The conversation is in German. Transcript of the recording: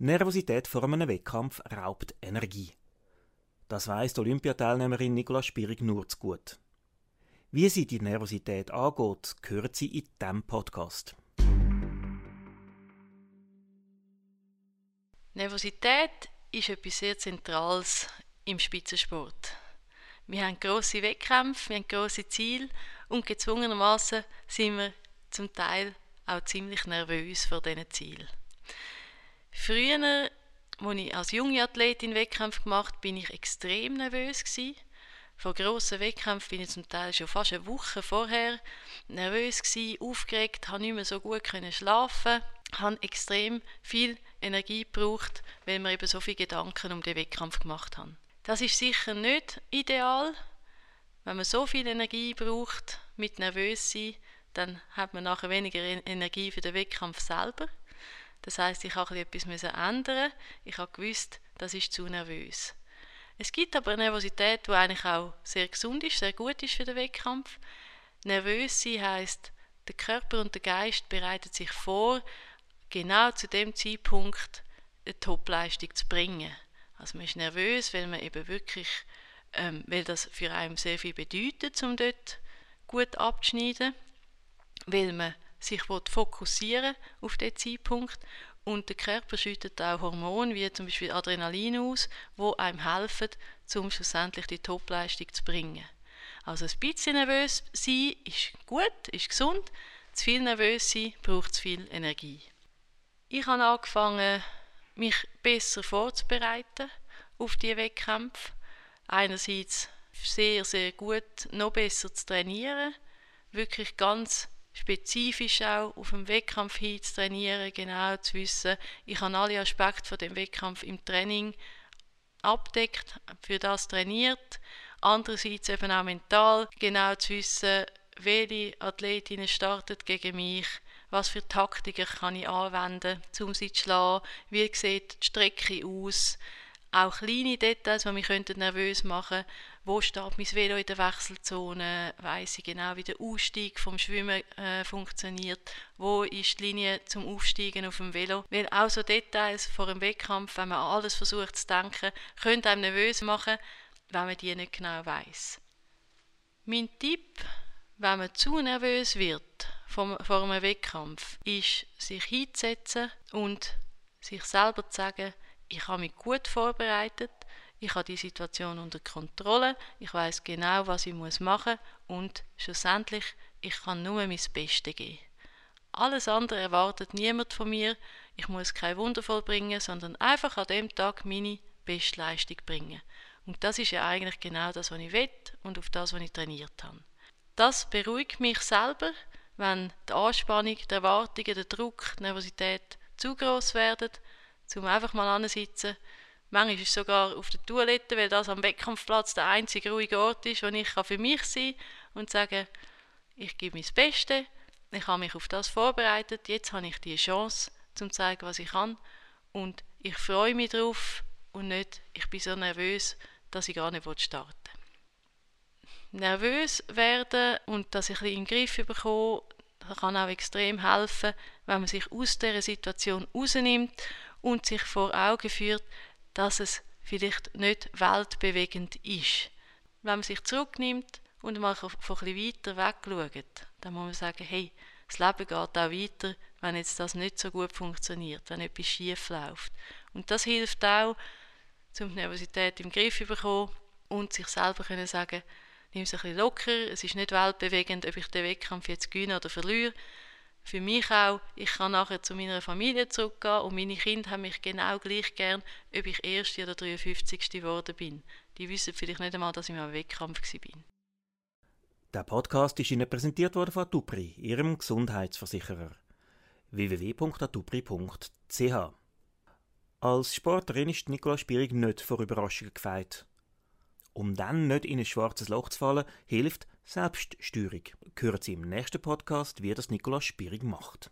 Nervosität vor einem Wettkampf raubt Energie. Das weiss die Olympiateilnehmerin Nicola Spierig nur zu gut. Wie sie die Nervosität angeht, hören Sie in diesem Podcast. Nervosität ist etwas sehr Zentrales im Spitzensport. Wir haben grosse Wettkämpfe, wir haben grosse Ziele und gezwungenermaßen sind wir zum Teil auch ziemlich nervös vor diesen Zielen. Früher, als ich als junge Athletin Wettkämpfe gemacht habe, bin ich extrem nervös gewesen. Vor grossen Wettkämpfen bin ich zum Teil schon fast eine Woche vorher nervös gewesen, aufgeregt, konnte nicht mehr so gut schlafen, habe extrem viel Energie gebraucht, weil wir eben so viele Gedanken um den Wettkampf gemacht haben. Das ist sicher nicht ideal. Wenn man so viel Energie braucht mit nervös sein, dann hat man nachher weniger Energie für den Wettkampf selber. Das heißt, ich habe etwas ändern. Ich habe gewusst, das ist zu nervös. Es gibt aber eine Nervosität, die eigentlich auch sehr gesund ist, sehr gut ist für den Wettkampf. Nervös sein heißt, der Körper und der Geist bereiten sich vor, genau zu dem Zeitpunkt eine Topleistung zu bringen. Also man ist nervös, weil man eben wirklich, ähm, weil das für einen sehr viel bedeutet, um dort gut abzuschneiden, weil man sich fokussieren auf den Zeitpunkt und der Körper schüttet auch Hormone wie zum Beispiel Adrenalin aus, wo einem helfen, um schlussendlich die Topleistung zu bringen. Also ein bisschen nervös sein ist gut, ist gesund. Zu viel nervös sein braucht zu viel Energie. Ich habe angefangen, mich besser vorzubereiten auf die Wettkämpfe. Einerseits sehr, sehr gut, noch besser zu trainieren, wirklich ganz spezifisch auch auf dem Wettkampf hin zu trainieren, genau zu wissen, ich habe alle Aspekte von dem Wettkampf im Training abdeckt, für das trainiert. Andererseits eben auch mental genau zu wissen, welche Athletinnen startet gegen mich, was für Taktiken kann ich anwenden, um sie zu schlagen, wie sieht die Strecke aus, auch kleine Details, die mich nervös machen könnten. Wo steht mein Velo in der Wechselzone? Weiß ich genau, wie der Ausstieg vom Schwimmen äh, funktioniert? Wo ist die Linie zum Aufsteigen auf dem Velo? Weil auch so Details vor einem Wettkampf, wenn man alles versucht zu denken, können einem nervös machen, wenn man die nicht genau weiß. Mein Tipp, wenn man zu nervös wird vor einem Wettkampf, ist, sich hinzusetzen und sich selber zu sagen, ich habe mich gut vorbereitet, ich habe die Situation unter Kontrolle, ich weiß genau, was ich muss machen und schlussendlich, ich kann nur mein Bestes geben. Alles andere erwartet niemand von mir, ich muss kein Wunder vollbringen, sondern einfach an dem Tag meine Bestleistung bringen. Und das ist ja eigentlich genau das, was ich will und auf das, was ich trainiert habe. Das beruhigt mich selber, wenn die Anspannung, die Erwartungen, der Druck, die Nervosität zu groß werden um einfach mal ansitzen. Manchmal ist es sogar auf der Toilette, weil das am Wettkampfplatz der einzige ruhige Ort ist, wo ich für mich sein kann und sagen, ich gebe mein Bestes, ich habe mich auf das vorbereitet, jetzt habe ich die Chance, zum zu zeigen, was ich kann und ich freue mich darauf und nicht, ich bin so nervös, dass ich gar nicht starten will. Nervös werden und dass ich ein in den Griff bekomme, kann auch extrem helfen, wenn man sich aus dieser Situation rausnimmt und sich vor Augen führt, dass es vielleicht nicht weltbewegend ist. Wenn man sich zurücknimmt und mal von weiter weg schaut, dann muss man sagen, hey, das Leben geht auch weiter, wenn jetzt das nicht so gut funktioniert, wenn etwas schief läuft. Und das hilft auch, um die Nervosität im Griff zu bekommen und sich selber können sagen, nimm es ein bisschen locker, es ist nicht weltbewegend, ob ich den Wettkampf jetzt gewinne oder verliere, für mich auch, ich kann nachher zu meiner Familie zurückgehen und meine Kinder haben mich genau gleich gern, ob ich Erste oder 53. geworden bin. Die wissen vielleicht nicht einmal, dass ich mal Wettkampf war. Der Podcast ist Ihnen präsentiert worden von Atupri, Ihrem Gesundheitsversicherer. www.atupri.ch Als Sportlerin ist Nicola Spierig nicht vor Überraschungen gefeit. Um dann nicht in ein schwarzes Loch zu fallen, hilft Selbststeuerung. Hören Sie im nächsten Podcast, wie das Nikolaus Spierig macht.